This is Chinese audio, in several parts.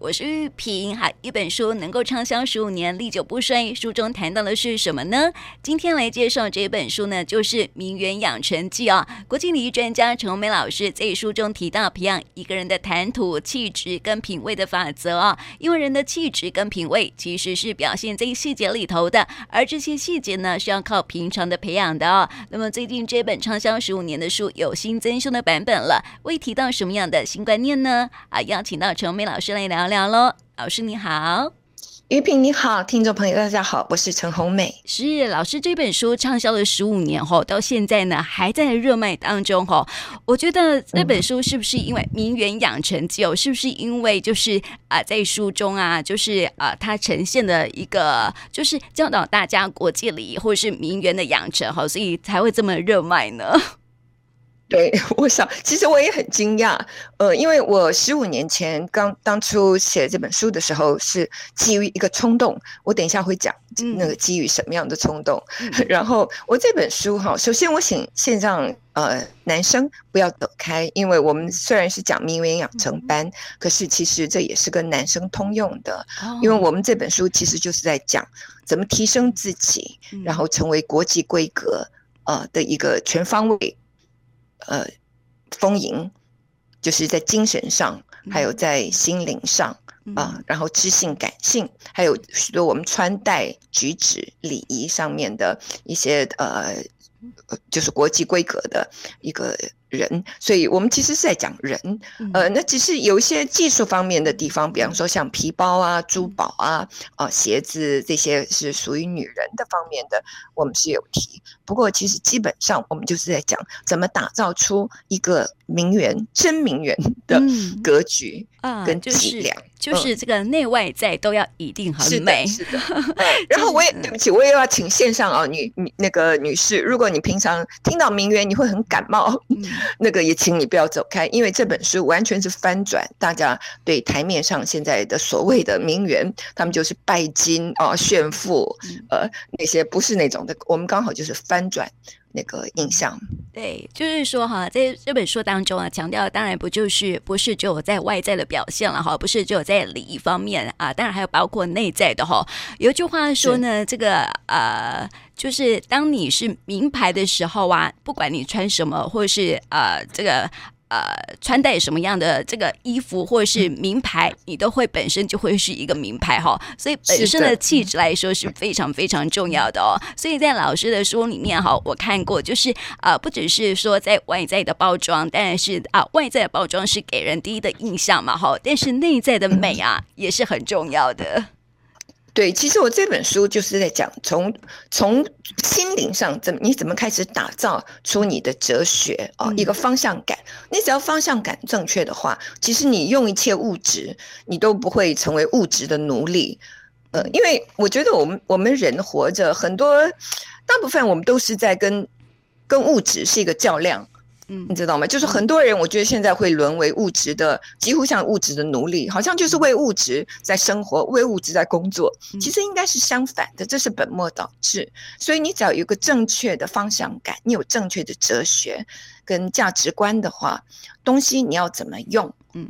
我是玉萍。哈，一本书能够畅销十五年，历久不衰。书中谈到的是什么呢？今天来介绍这本书呢，就是《名媛养成记》啊。国际礼仪专家陈红梅老师在书中提到，培养一个人的谈吐、气质跟品味的法则啊。因为人的气质跟品味其实是表现在细节里头的，而这些细节呢，是要靠平常的培养的哦。那么最近这本畅销十五年的书有新增修的版本了，会提到什么样的新观念呢？啊，邀请到陈红梅老师来聊聊喽。老师你好。于平你好，听众朋友大家好，我是陈红美。是老师，这本书畅销了十五年后，到现在呢还在热卖当中哈。我觉得那本书是不是因为名媛养成记哦？是不是因为就是啊、呃，在书中啊，就是啊、呃，它呈现的一个就是教导大家国际礼仪或者是名媛的养成哈，所以才会这么热卖呢？对，我想其实我也很惊讶，呃，因为我十五年前刚当初写这本书的时候，是基于一个冲动。我等一下会讲那个基于什么样的冲动。嗯、然后我这本书哈，首先我请线上呃男生不要走开，因为我们虽然是讲名媛养成班，嗯、可是其实这也是跟男生通用的，哦、因为我们这本书其实就是在讲怎么提升自己，嗯、然后成为国际规格呃的一个全方位。呃，丰盈就是在精神上，还有在心灵上啊、呃，然后知性、感性，还有许多我们穿戴、举止、礼仪上面的一些呃，就是国际规格的一个。人，所以我们其实是在讲人，呃，那只是有一些技术方面的地方，比方说像皮包啊、珠宝啊、啊鞋子这些是属于女人的方面的，我们是有提。不过其实基本上我们就是在讲怎么打造出一个名媛、真名媛的格局啊，跟质量。就是这个内外在都要一定很美，是的。是的然后我也对不起，我也要请线上啊女女那个女士，如果你平常听到名媛你会很感冒，嗯、那个也请你不要走开，因为这本书完全是翻转大家对台面上现在的所谓的名媛，他们就是拜金啊炫富，呃那些不是那种的，我们刚好就是翻转。那个印象，对，就是说哈，在这本书当中啊，强调当然不就是不是只有在外在的表现了哈，不是只有在礼仪方面啊，当然还有包括内在的哈。有一句话说呢，这个呃，就是当你是名牌的时候啊，不管你穿什么，或是呃这个。呃，穿戴什么样的这个衣服或者是名牌，你都会本身就会是一个名牌哈，所以本身的气质来说是非常非常重要的哦。所以在老师的书里面哈，我看过，就是啊，不只是说在外在的包装，当然是啊，外在的包装是给人第一的印象嘛哈，但是内在的美啊也是很重要的。对，其实我这本书就是在讲从从心灵上怎么你怎么开始打造出你的哲学啊，一个方向感。你只要方向感正确的话，其实你用一切物质，你都不会成为物质的奴隶。呃，因为我觉得我们我们人活着，很多大部分我们都是在跟跟物质是一个较量。嗯，你知道吗？就是很多人，我觉得现在会沦为物质的，几乎像物质的奴隶，好像就是为物质在生活，为物质在工作。其实应该是相反的，这是本末倒置。所以你只要有一个正确的方向感，你有正确的哲学跟价值观的话，东西你要怎么用，嗯，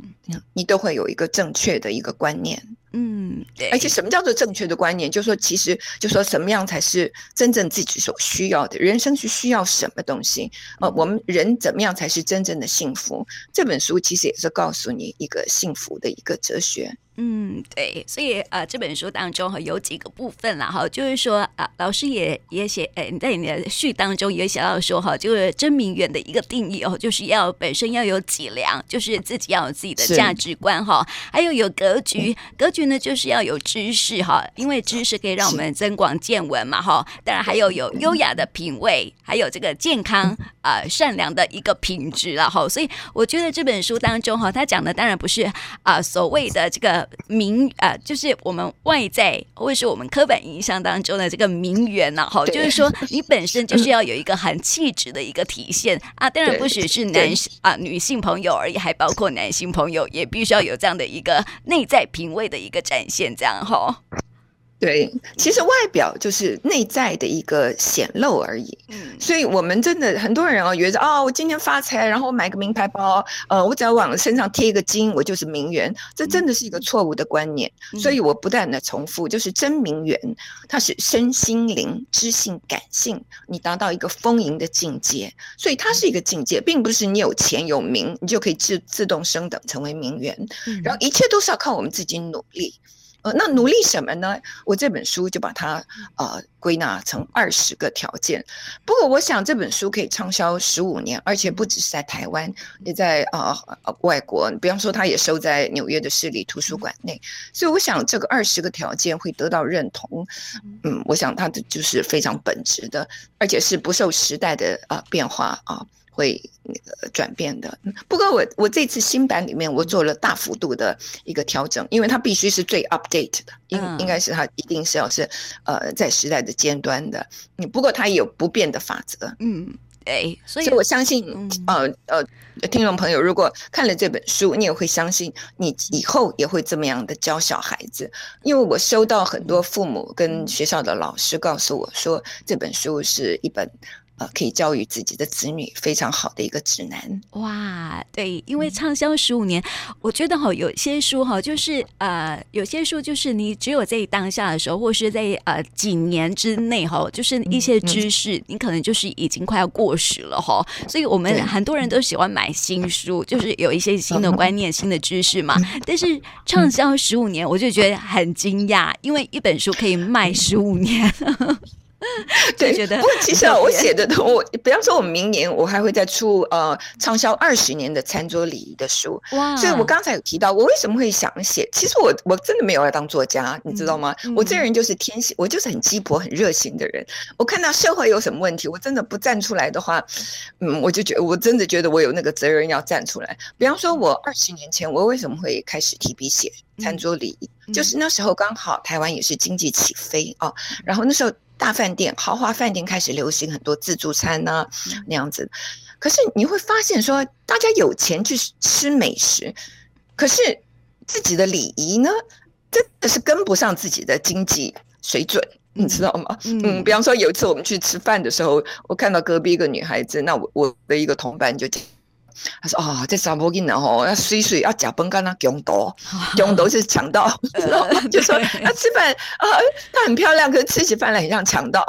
你都会有一个正确的一个观念。嗯，而且什么叫做正确的观念？就是说，其实就说什么样才是真正自己所需要的？人生是需要什么东西？呃，我们人怎么样才是真正的幸福？这本书其实也是告诉你一个幸福的一个哲学。嗯，对，所以呃，这本书当中哈有几个部分啦哈，就是说啊、呃，老师也也写，哎，你在你的序当中也写到说哈，就是真名媛的一个定义哦，就是要本身要有脊梁，就是自己要有自己的价值观哈，还有有格局，格局呢就是要有知识哈，因为知识可以让我们增广见闻嘛哈，当然还有有优雅的品味，还有这个健康啊、呃、善良的一个品质了哈，所以我觉得这本书当中哈，他讲的当然不是啊、呃、所谓的这个。名啊、呃，就是我们外在或者是我们刻板印象当中的这个名媛呐，哈，就是说你本身就是要有一个很气质的一个体现啊。当然不只是男性啊，女性朋友而已，还包括男性朋友，也必须要有这样的一个内在品味的一个展现，这样哈。对，其实外表就是内在的一个显露而已。嗯，所以我们真的很多人哦，觉得哦，我今天发财，然后我买个名牌包，呃，我只要往身上贴一个金，我就是名媛。这真的是一个错误的观念。嗯、所以我不断的重复，就是真名媛，它是身心灵、知性、感性，你达到一个丰盈的境界。所以它是一个境界，并不是你有钱有名，你就可以自自动升等成为名媛。嗯、然后一切都是要靠我们自己努力。呃，那努力什么呢？我这本书就把它呃归纳成二十个条件。不过，我想这本书可以畅销十五年，而且不只是在台湾，也在呃外国。比方说，它也收在纽约的市立图书馆内。所以，我想这个二十个条件会得到认同。嗯，我想它的就是非常本质的，而且是不受时代的呃变化啊。会那个转变的，不过我我这次新版里面我做了大幅度的一个调整，因为它必须是最 update 的，应应该是它一定是要是呃在时代的尖端的，嗯，不过它也有不变的法则，嗯，哎，所以我相信，呃呃，听众朋友如果看了这本书，你也会相信你以后也会这么样的教小孩子，因为我收到很多父母跟学校的老师告诉我说，这本书是一本。可以教育自己的子女非常好的一个指南。哇，对，因为畅销十五年，我觉得哈，有些书哈，就是呃，有些书就是你只有在当下的时候，或是在呃几年之内哈，就是一些知识，你可能就是已经快要过时了哈。所以我们很多人都喜欢买新书，就是有一些新的观念、新的知识嘛。但是畅销十五年，我就觉得很惊讶，因为一本书可以卖十五年。对，觉得不过其实啊，我写的都我，比方说，我明年我还会再出呃畅销二十年的餐桌礼仪的书。哇！所以我刚才有提到，我为什么会想写？其实我我真的没有要当作家，你知道吗？嗯、我这人就是天性，我就是很鸡婆、很热心的人。我看到社会有什么问题，我真的不站出来的话，嗯，我就觉得我真的觉得我有那个责任要站出来。比方说，我二十年前我为什么会开始提笔写餐桌礼仪？嗯、就是那时候刚好台湾也是经济起飞啊，然后那时候。大饭店、豪华饭店开始流行很多自助餐呐、啊，那样子。可是你会发现，说大家有钱去吃美食，可是自己的礼仪呢，真的是跟不上自己的经济水准，你知道吗？嗯，比方说有一次我们去吃饭的时候，我看到隔壁一个女孩子，那我我的一个同伴就讲。他说：“啊、哦，这查某囡仔吼，要水水要假崩干那强盗，强盗是强盗 就说他吃饭啊，她很漂亮，可是吃起饭来很像强盗。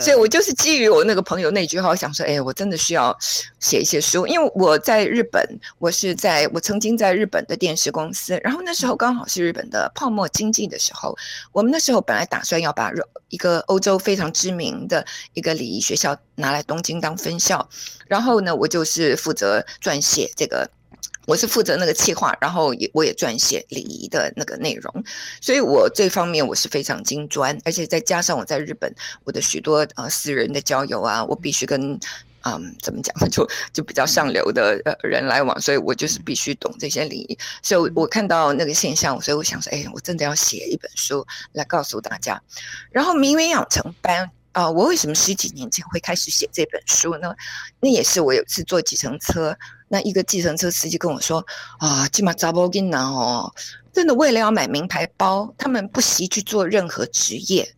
所以我就是基于我那个朋友那句话，我想说，哎，我真的需要写一些书，因为我在日本，我是在我曾经在日本的电视公司，然后那时候刚好是日本的泡沫经济的时候，我们那时候本来打算要把一个欧洲非常知名的一个礼仪学校拿来东京当分校，然后呢，我就是负责。”撰写这个，我是负责那个企划，然后也我也撰写礼仪的那个内容，所以我这方面我是非常精专，而且再加上我在日本我的许多呃私人的交友啊，我必须跟嗯怎么讲，就就比较上流的呃人来往，所以我就是必须懂这些礼仪，所以我看到那个现象，所以我想说，哎，我真的要写一本书来告诉大家，然后名媛养成班。啊、呃，我为什么十几年前会开始写这本书呢？那也是我有一次坐计程车，那一个计程车司机跟我说：“啊，起码查某囡仔哦，真的为了要买名牌包，他们不惜去做任何职业。”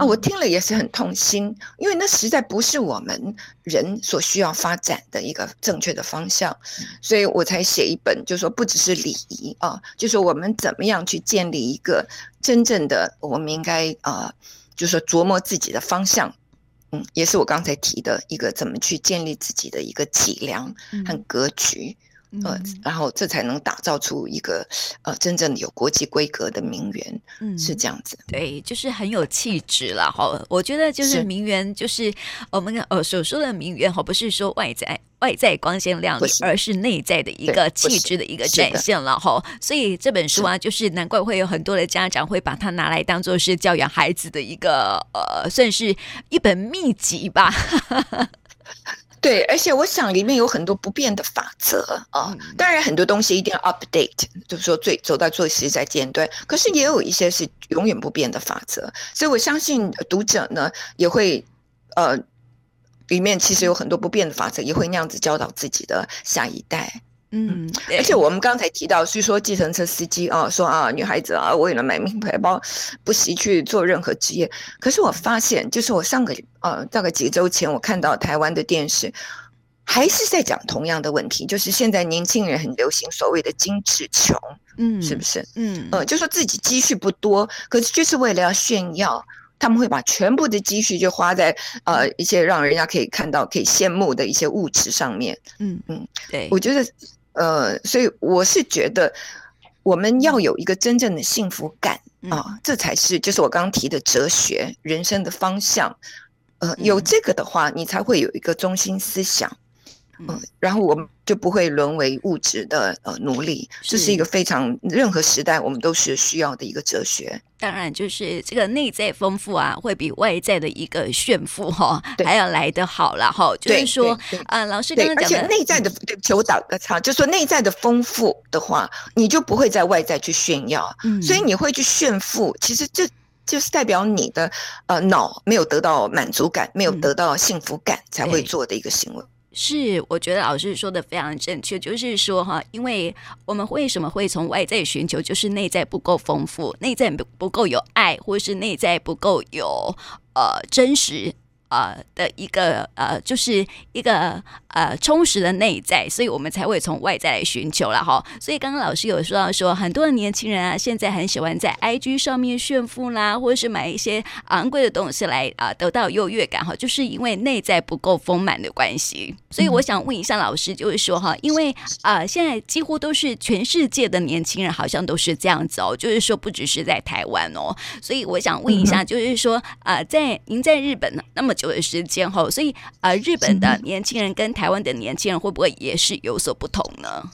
啊，我听了也是很痛心，因为那实在不是我们人所需要发展的一个正确的方向，所以我才写一本，就是说不只是礼仪啊，就是说我们怎么样去建立一个真正的，我们应该啊。就是说琢磨自己的方向，嗯，也是我刚才提的一个怎么去建立自己的一个脊梁和格局，嗯、呃，然后这才能打造出一个呃真正有国际规格的名媛，嗯，是这样子。对，就是很有气质了哈。我觉得就是名媛，就是我们呃所说的名媛哈，不是说外在。外在光鲜亮丽，而是内在的一个气质的一个展现了哈。所以这本书啊，就是难怪会有很多的家长会把它拿来当做是教养孩子的一个呃，算是一本秘籍吧。对，而且我想里面有很多不变的法则啊。当然，很多东西一定要 update，就是说最走到最实在尖端。可是也有一些是永远不变的法则，所以我相信读者呢也会呃。里面其实有很多不变的法则，也会那样子教导自己的下一代。嗯，而且我们刚才提到，是说计程车司机啊，说啊，女孩子啊，为了买名牌包，不惜去做任何职业。可是我发现，就是我上个呃，大概几周前，我看到台湾的电视，还是在讲同样的问题，就是现在年轻人很流行所谓的精致穷，嗯，是不是？嗯，呃，就说自己积蓄不多，可是就是为了要炫耀。他们会把全部的积蓄就花在呃一些让人家可以看到、可以羡慕的一些物质上面。嗯嗯，对，我觉得呃，所以我是觉得我们要有一个真正的幸福感啊，这才是就是我刚刚提的哲学、人生的方向。呃，有这个的话，你才会有一个中心思想。嗯，然后我们就不会沦为物质的呃奴隶，这是一个非常任何时代我们都是需要的一个哲学。当然，就是这个内在丰富啊，会比外在的一个炫富哈还要来得好了哈。就是说，啊、呃，老师刚刚讲的，而且内在的求导的差，就是说内在的丰富的话，你就不会在外在去炫耀，嗯，所以你会去炫富，其实这就是代表你的呃脑没有得到满足感，没有得到幸福感才会做的一个行为。是，我觉得老师说的非常正确，就是说哈，因为我们为什么会从外在寻求，就是内在不够丰富，内在不不够有爱，或是内在不够有呃真实。呃的一个呃，就是一个呃充实的内在，所以我们才会从外在来寻求了哈。所以刚刚老师有说到说，很多的年轻人啊，现在很喜欢在 IG 上面炫富啦，或者是买一些昂贵的东西来啊、呃，得到优越感哈，就是因为内在不够丰满的关系。所以我想问一下老师，就是说哈，因为啊、呃，现在几乎都是全世界的年轻人好像都是这样子哦，就是说不只是在台湾哦。所以我想问一下，就是说啊、呃，在您在日本那么久的时间后，所以呃，日本的年轻人跟台湾的年轻人会不会也是有所不同呢？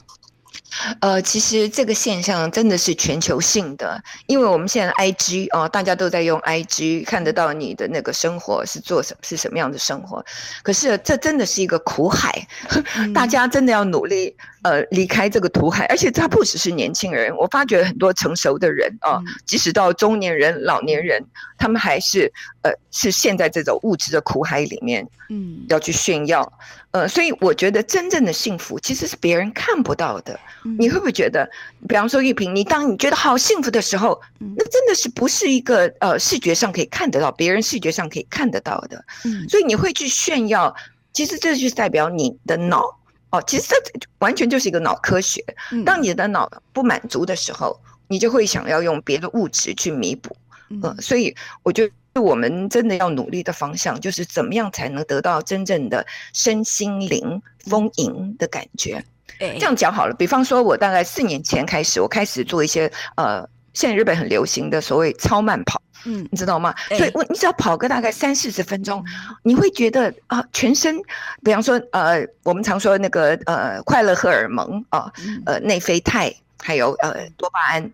呃，其实这个现象真的是全球性的，因为我们现在 IG 哦，大家都在用 IG，看得到你的那个生活是做什么，是什么样的生活。可是这真的是一个苦海，大家真的要努力呃离开这个苦海。而且它不只是年轻人，我发觉很多成熟的人啊，即使到中年人、老年人，他们还是呃是陷在这种物质的苦海里面，嗯，要去炫耀。呃，所以我觉得真正的幸福其实是别人看不到的。你会不会觉得，比方说玉萍，你当你觉得好幸福的时候，那真的是不是一个呃视觉上可以看得到，别人视觉上可以看得到的。所以你会去炫耀，其实这就是代表你的脑哦，其实这完全就是一个脑科学。当你的脑不满足的时候，你就会想要用别的物质去弥补。嗯，所以我觉得。我们真的要努力的方向，就是怎么样才能得到真正的身心灵丰盈的感觉。这样讲好了，比方说，我大概四年前开始，我开始做一些呃，现在日本很流行的所谓超慢跑，嗯，你知道吗？所以我你只要跑个大概三四十分钟，你会觉得啊、呃，全身，比方说呃，我们常说那个呃，快乐荷尔蒙啊，呃，内啡肽，还有呃，多巴胺。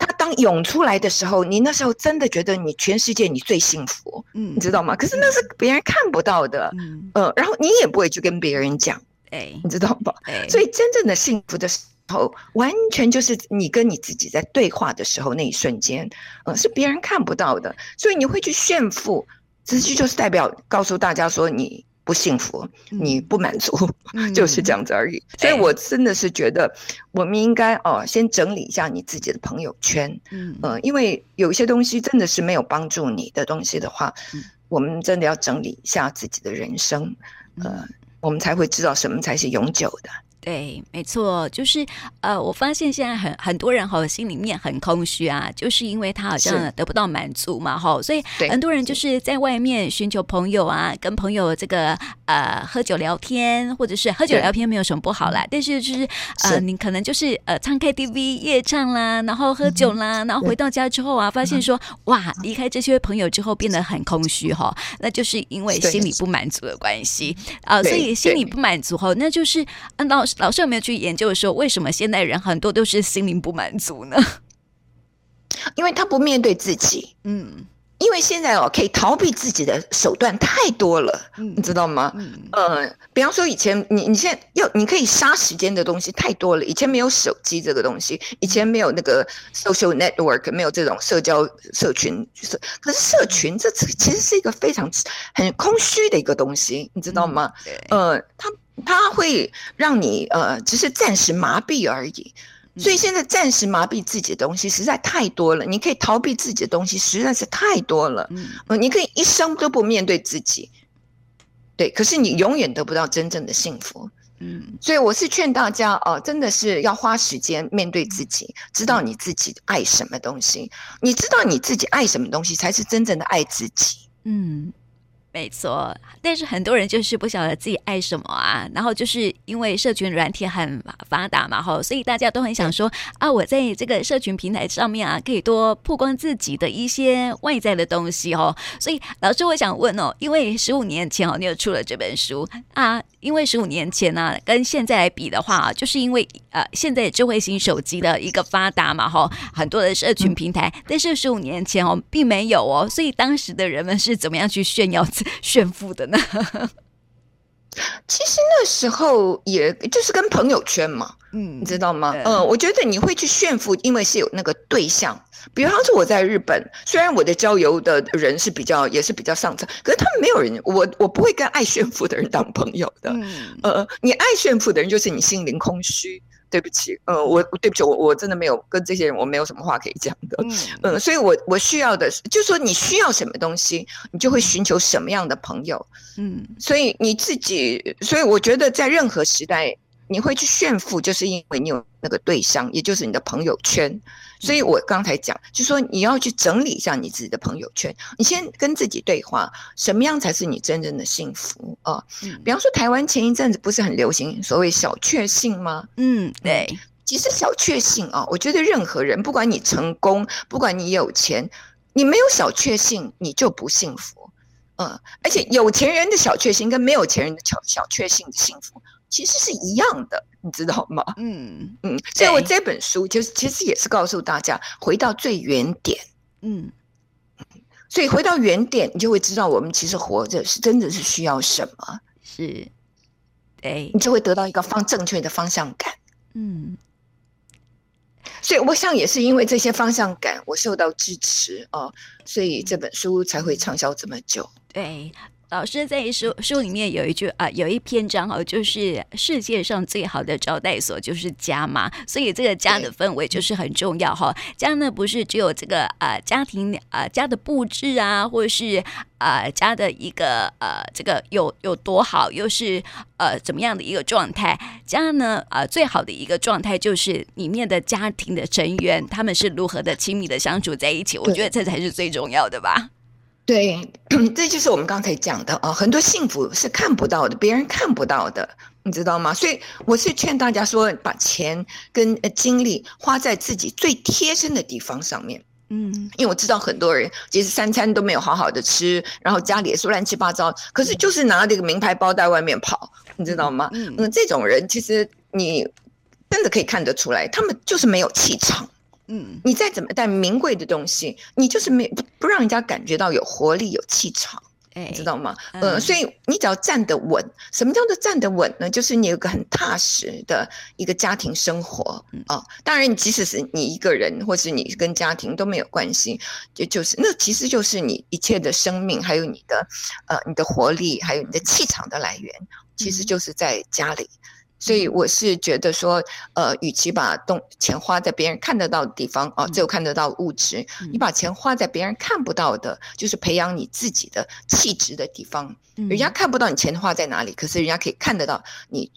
他当涌出来的时候，你那时候真的觉得你全世界你最幸福，嗯，你知道吗？可是那是别人看不到的，嗯，呃，然后你也不会去跟别人讲，哎，你知道吧？所以真正的幸福的时候，完全就是你跟你自己在对话的时候那一瞬间，呃，是别人看不到的，所以你会去炫富，其实就是代表告诉大家说你。不幸福，你不满足，嗯、就是这样子而已。嗯、所以，我真的是觉得，我们应该哦，先整理一下你自己的朋友圈，嗯、呃，因为有一些东西真的是没有帮助你的东西的话，嗯、我们真的要整理一下自己的人生，呃，我们才会知道什么才是永久的。对，没错，就是呃，我发现现在很很多人哈，心里面很空虚啊，就是因为他好像得不到满足嘛，哈，所以很多人就是在外面寻求朋友啊，跟朋友这个呃喝酒聊天，或者是喝酒聊天没有什么不好啦，但是就是呃，你可能就是呃唱 KTV 夜唱啦，然后喝酒啦，然后回到家之后啊，发现说哇，离开这些朋友之后变得很空虚哈，那就是因为心理不满足的关系。啊，所以心理不满足后，那就是按照。老师有没有去研究说，为什么现代人很多都是心灵不满足呢？因为他不面对自己，嗯。因为现在哦，可以逃避自己的手段太多了，嗯、你知道吗？嗯，呃，比方说以前你你现在要你可以杀时间的东西太多了。以前没有手机这个东西，以前没有那个 social network，没有这种社交社群，就是可是社群这其实是一个非常很空虚的一个东西，你知道吗？嗯、呃，它它会让你呃，只是暂时麻痹而已。所以现在暂时麻痹自己的东西实在太多了，你可以逃避自己的东西实在是太多了。嗯，你可以一生都不面对自己，对，可是你永远得不到真正的幸福。嗯，所以我是劝大家哦，真的是要花时间面对自己，知道你自己爱什么东西，你知道你自己爱什么东西，才是真正的爱自己。嗯。没错，但是很多人就是不晓得自己爱什么啊，然后就是因为社群软体很发达嘛，哈，所以大家都很想说啊，我在这个社群平台上面啊，可以多曝光自己的一些外在的东西哦。所以老师，我想问哦，因为十五年前哦，你有出了这本书啊。因为十五年前呢、啊，跟现在来比的话，就是因为呃，现在智慧型手机的一个发达嘛，哈，很多的社群平台，但是十五年前哦，并没有哦，所以当时的人们是怎么样去炫耀、炫富的呢？其实那时候也就是跟朋友圈嘛，嗯，你知道吗？嗯，我觉得你会去炫富，因为是有那个对象。比方说我在日本，虽然我的交友的人是比较也是比较上层，可是他们没有人，我我不会跟爱炫富的人当朋友的。嗯，呃，你爱炫富的人就是你心灵空虚。对不起，呃，我对不起，我我真的没有跟这些人，我没有什么话可以讲的。嗯，呃，所以我我需要的是，就是说你需要什么东西，你就会寻求什么样的朋友。嗯，所以你自己，所以我觉得在任何时代。你会去炫富，就是因为你有那个对象，也就是你的朋友圈。所以我刚才讲，就是说你要去整理一下你自己的朋友圈。你先跟自己对话，什么样才是你真正的幸福啊？比方说，台湾前一阵子不是很流行所谓小确幸吗？嗯，对。其实小确幸啊，我觉得任何人，不管你成功，不管你有钱，你没有小确幸，你就不幸福。嗯，而且有钱人的小确幸跟没有钱人的小小确幸的幸福。其实是一样的，你知道吗？嗯嗯，所以我这本书就是其实也是告诉大家回到最原点。嗯，所以回到原点，你就会知道我们其实活着是真的是需要什么。是，对，你就会得到一个方正确的方向感。嗯，所以我想也是因为这些方向感，我受到支持哦，所以这本书才会畅销这么久。对。老师在书书里面有一句啊、呃，有一篇章哦，就是世界上最好的招待所就是家嘛，所以这个家的氛围就是很重要哈。家呢不是只有这个啊、呃、家庭啊、呃、家的布置啊，或者是啊、呃、家的一个呃这个有有多好，又是呃怎么样的一个状态？家呢啊、呃、最好的一个状态就是里面的家庭的成员他们是如何的亲密的相处在一起，我觉得这才是最重要的吧。对，这就是我们刚才讲的啊，很多幸福是看不到的，别人看不到的，你知道吗？所以我是劝大家说，把钱跟精力花在自己最贴身的地方上面。嗯，因为我知道很多人其实三餐都没有好好的吃，然后家里也是乱七八糟，可是就是拿这个名牌包在外面跑，你知道吗？嗯，这种人其实你真的可以看得出来，他们就是没有气场。嗯，你再怎么带名贵的东西，你就是没不不让人家感觉到有活力、有气场，哎，你知道吗？嗯、呃，所以你只要站得稳。什么叫做站得稳呢？就是你有个很踏实的一个家庭生活啊、呃。当然，即使是你一个人，或是你跟家庭都没有关系，就就是那其实就是你一切的生命，还有你的呃你的活力，还有你的气场的来源，其实就是在家里。所以我是觉得说，呃，与其把动钱花在别人看得到的地方啊，只有看得到物质，你把钱花在别人看不到的，就是培养你自己的气质的地方。人家看不到你钱花在哪里，可是人家可以看得到你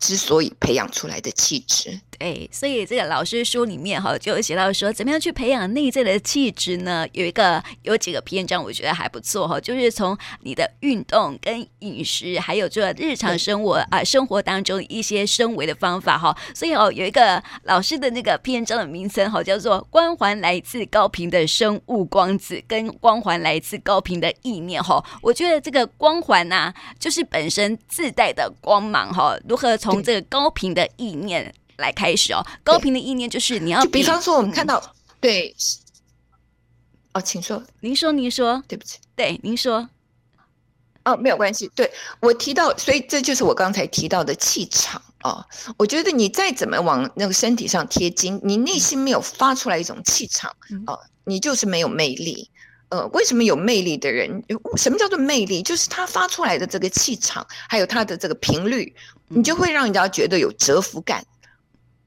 之所以培养出来的气质。对，所以这个老师书里面哈，就有写到说，怎么样去培养内在的气质呢？有一个有几个篇章，我觉得还不错哈，就是从你的运动跟饮食，还有这日常生活啊、呃，生活当中一些生活的方法哈。所以哦，有一个老师的那个篇章的名称哈，叫做“光环来自高频的生物光子”跟“光环来自高频的意念”哈。我觉得这个光环呐、啊，就是本身自带的光芒哈。如何从这个高频的意念？来开始哦，高频的意念就是你要比，比方说我们看到，嗯、对，哦，请说，您说，您说，对不起，对，您说，哦，没有关系，对，我提到，所以这就是我刚才提到的气场哦，我觉得你再怎么往那个身体上贴金，你内心没有发出来一种气场，哦，你就是没有魅力。呃，为什么有魅力的人？什么叫做魅力？就是他发出来的这个气场，还有他的这个频率，你就会让人家觉得有折服感。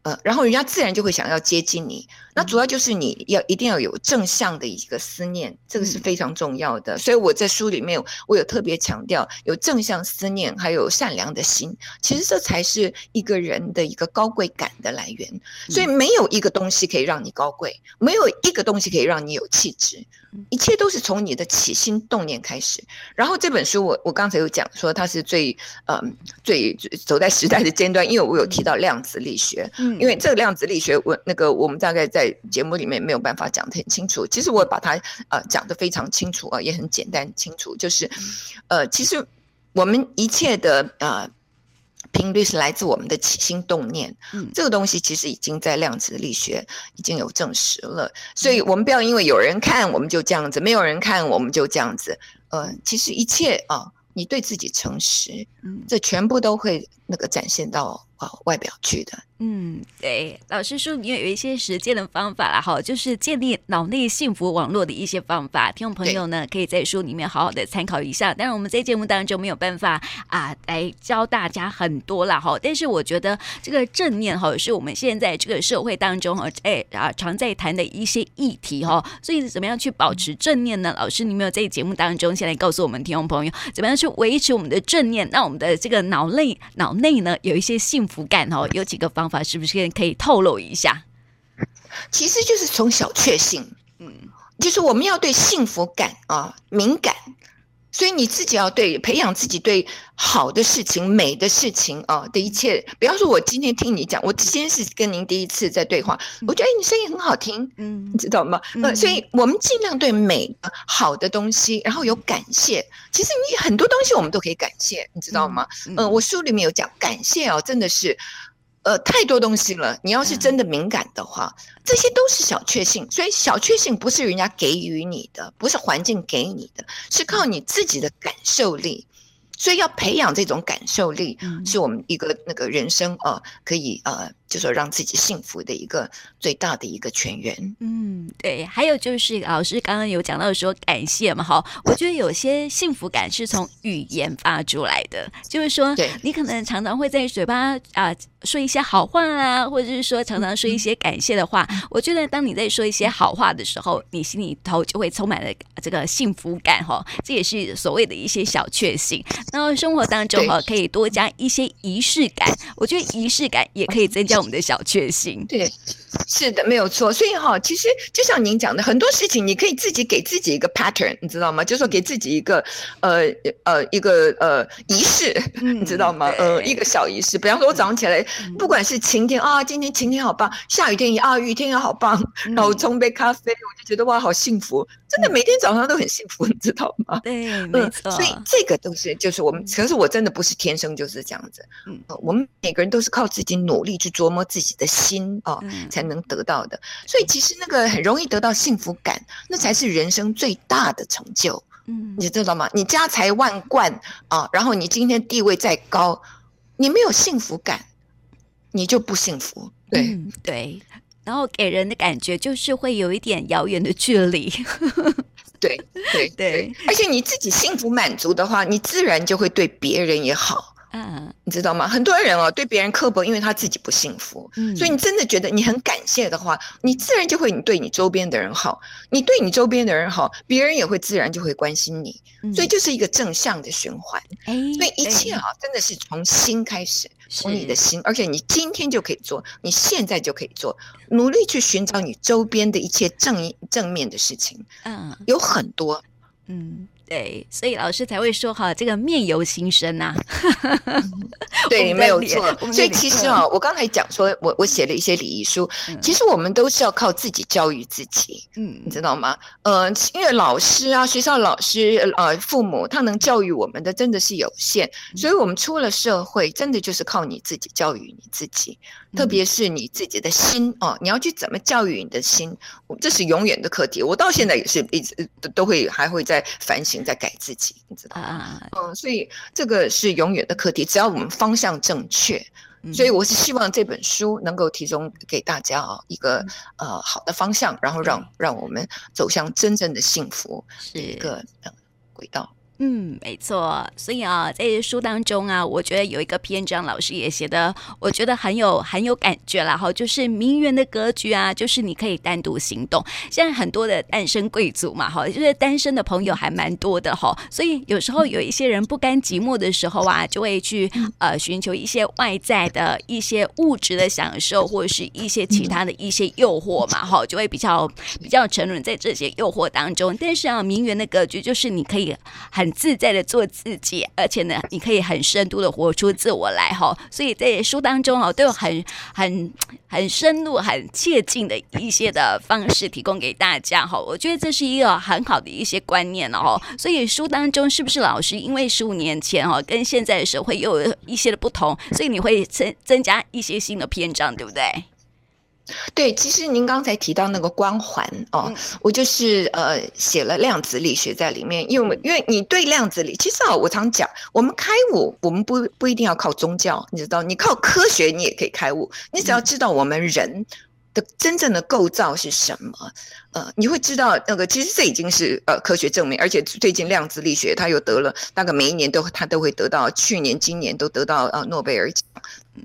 呃，然后人家自然就会想要接近你。那主要就是你要一定要有正向的一个思念，这个是非常重要的。所以我在书里面我有特别强调，有正向思念，还有善良的心，其实这才是一个人的一个高贵感的来源。所以没有一个东西可以让你高贵，没有一个东西可以让你有气质，一切都是从你的起心动念开始。然后这本书我我刚才有讲说它是最嗯、呃、最走在时代的尖端，因为我有提到量子力学。嗯因为这个量子力学，我那个我们大概在节目里面没有办法讲得很清楚。其实我把它呃讲得非常清楚啊，也很简单清楚，就是呃，其实我们一切的呃频率是来自我们的起心动念。嗯，这个东西其实已经在量子力学已经有证实了。所以我们不要因为有人看我们就这样子，没有人看我们就这样子。呃，其实一切啊，你对自己诚实，嗯，这全部都会那个展现到啊外表去的。嗯，对，老师说你有一些实践的方法啦，哈，就是建立脑内幸福网络的一些方法，听众朋友呢可以在书里面好好的参考一下。当然，我们在节目当中没有办法啊来教大家很多啦，哈，但是我觉得这个正念哈是我们现在这个社会当中哈哎啊常在谈的一些议题哈，所以怎么样去保持正念呢？老师，你没有在节目当中先来告诉我们听众朋友，怎么样去维持我们的正念，让我们的这个脑内脑内呢有一些幸福感哦，有几个方。方法是不是可以透露一下？其实就是从小确幸，嗯，就是我们要对幸福感啊敏感，所以你自己要对培养自己对好的事情、美的事情啊的一切。比方说，我今天听你讲，我今天是跟您第一次在对话，我觉得哎，你声音很好听，嗯，你知道吗？嗯，所以我们尽量对美好的东西，然后有感谢。其实你很多东西我们都可以感谢，你知道吗？嗯，我书里面有讲感谢哦，真的是。呃，太多东西了。你要是真的敏感的话，这些都是小确幸。所以小确幸不是人家给予你的，不是环境给你的，是靠你自己的感受力。所以要培养这种感受力，是我们一个那个人生呃，可以呃。就说让自己幸福的一个最大的一个泉源。嗯，对。还有就是老师刚刚有讲到说感谢嘛，哈，我觉得有些幸福感是从语言发出来的，就是说，你可能常常会在嘴巴啊、呃、说一些好话啊，或者是说常常说一些感谢的话。嗯、我觉得当你在说一些好话的时候，你心里头就会充满了这个幸福感，哈，这也是所谓的一些小确幸。然后生活当中哈，可以多加一些仪式感，我觉得仪式感也可以增加。我们的小确幸，对，是的，没有错。所以哈，其实就像您讲的，很多事情你可以自己给自己一个 pattern，你知道吗？就是说给自己一个呃呃一个呃仪式，你知道吗？呃，一个小仪式。比方说，我早上起来，不管是晴天啊，今天晴天好棒；下雨天也啊，雨天也好棒。然后冲杯咖啡，我就觉得哇，好幸福。真的每天早上都很幸福，你知道吗？对，没错。所以这个都是就是我们，可是我真的不是天生就是这样子。嗯，我们每个人都是靠自己努力去琢磨自己的心啊，才能得到的。所以其实那个很容易得到幸福感，那才是人生最大的成就。嗯，你知道吗？你家财万贯啊，然后你今天地位再高，你没有幸福感，你就不幸福。对对。然后给人的感觉就是会有一点遥远的距离，对对对，而且你自己幸福满足的话，你自然就会对别人也好。嗯，你知道吗？很多人哦，对别人刻薄，因为他自己不幸福。嗯，所以你真的觉得你很感谢的话，你自然就会你对你周边的人好，你对你周边的人好，别人也会自然就会关心你。嗯，所以就是一个正向的循环。哎，所以一切啊，真的是从心开始，从你的心，而且你今天就可以做，你现在就可以做，努力去寻找你周边的一切正正面的事情。嗯，有很多。嗯。对，所以老师才会说哈，这个面由心生呐、啊。对，没有错。所以其实啊，我刚才讲说，我我写了一些礼仪书，嗯、其实我们都是要靠自己教育自己。嗯，你知道吗？呃，因为老师啊，学校老师呃，父母他能教育我们的真的是有限，嗯、所以我们出了社会，真的就是靠你自己教育你自己。特别是你自己的心哦，你要去怎么教育你的心，这是永远的课题。我到现在也是一直都会还会在反省，在改自己，你知道吗？嗯，所以这个是永远的课题。只要我们方向正确，所以我是希望这本书能够提供给大家啊一个呃好的方向，然后让让我们走向真正的幸福是一个轨道。嗯，没错。所以啊，在书当中啊，我觉得有一个篇章，老师也写的，我觉得很有很有感觉了哈。就是名媛的格局啊，就是你可以单独行动。现在很多的单身贵族嘛，哈，就是单身的朋友还蛮多的哈。所以有时候有一些人不甘寂寞的时候啊，就会去呃寻求一些外在的一些物质的享受，或者是一些其他的一些诱惑嘛，哈，就会比较比较沉沦在这些诱惑当中。但是啊，名媛的格局就是你可以很。很自在的做自己，而且呢，你可以很深度的活出自我来哈。所以在书当中哦，都有很很很深入、很切近的一些的方式提供给大家哈。我觉得这是一个很好的一些观念哦。所以书当中是不是老师因为十五年前哈跟现在的社会又有一些的不同，所以你会增增加一些新的篇章，对不对？对，其实您刚才提到那个光环哦，嗯、我就是呃写了量子力学在里面，因为因为你对量子力，其实啊，我常讲，我们开悟，我们不不一定要靠宗教，你知道，你靠科学你也可以开悟，你只要知道我们人的真正的构造是什么，呃，你会知道那个其实这已经是呃科学证明，而且最近量子力学它又得了，大概每一年都它都会得到，去年今年都得到呃诺贝尔奖。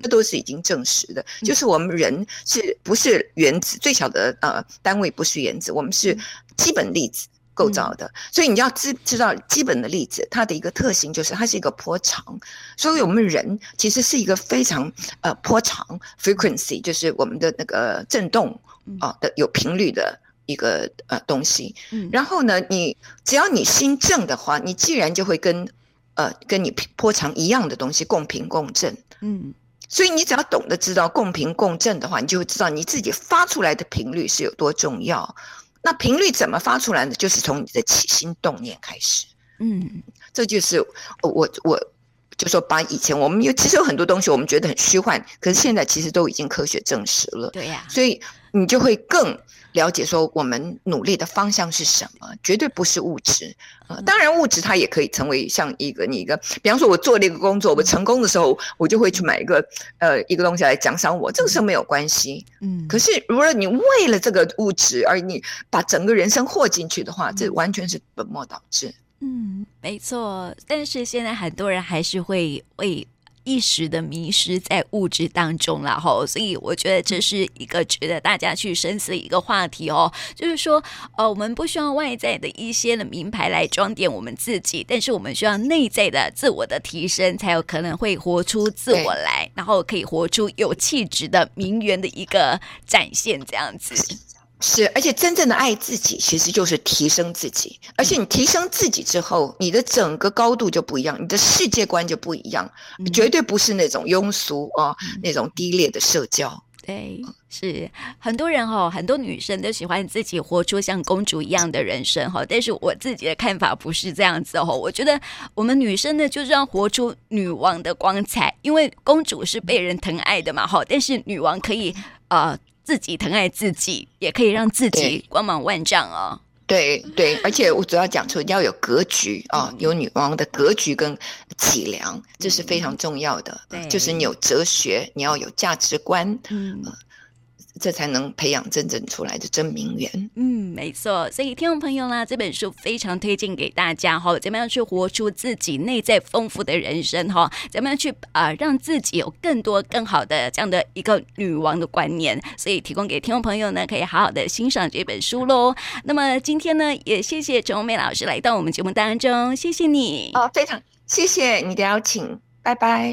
这都是已经证实的，就是我们人是不是原子最小的呃单位不是原子，我们是基本粒子构造的，所以你要知知道基本的粒子它的一个特性就是它是一个波长，所以我们人其实是一个非常呃波长 frequency 就是我们的那个振动啊的有频率的一个呃东西，然后呢，你只要你心正的话，你既然就会跟呃跟你波长一样的东西共频共振，嗯。所以你只要懂得知道共频共振的话，你就会知道你自己发出来的频率是有多重要。那频率怎么发出来呢？就是从你的起心动念开始。嗯，这就是我我就说把以前我们有其实有很多东西我们觉得很虚幻，可是现在其实都已经科学证实了。对呀，所以你就会更。了解说我们努力的方向是什么，绝对不是物质。呃，当然物质它也可以成为像一个你一个，比方说我做了一个工作，我成功的时候，我就会去买一个呃一个东西来奖赏我，这个是没有关系。嗯，可是如果你为了这个物质而你把整个人生豁进去的话，这完全是本末倒置。嗯，没错。但是现在很多人还是会为。一时的迷失在物质当中了哈，所以我觉得这是一个值得大家去深思的一个话题哦。就是说，呃，我们不需要外在的一些的名牌来装点我们自己，但是我们需要内在的自我的提升，才有可能会活出自我来，然后可以活出有气质的名媛的一个展现，这样子。是，而且真正的爱自己，其实就是提升自己。而且你提升自己之后，你的整个高度就不一样，你的世界观就不一样，绝对不是那种庸俗啊，那种低劣的社交。对，是很多人哈，很多女生都喜欢自己活出像公主一样的人生哈。但是我自己的看法不是这样子哦，我觉得我们女生呢，就是要活出女王的光彩，因为公主是被人疼爱的嘛哈。但是女王可以呃。自己疼爱自己，也可以让自己光芒万丈哦。对对，而且我主要讲出要有格局啊、哦，有女王的格局跟脊梁，这是非常重要的。对，就是你有哲学，你要有价值观。嗯。这才能培养真正出来的真名媛。嗯，没错。所以听众朋友啦，这本书非常推荐给大家哈。怎么样去活出自己内在丰富的人生哈？怎么样去啊、呃，让自己有更多更好的这样的一个女王的观念？所以提供给听众朋友呢，可以好好的欣赏这本书喽。那么今天呢，也谢谢陈红梅老师来到我们节目当中，谢谢你。哦，非常谢谢你的邀请，拜拜。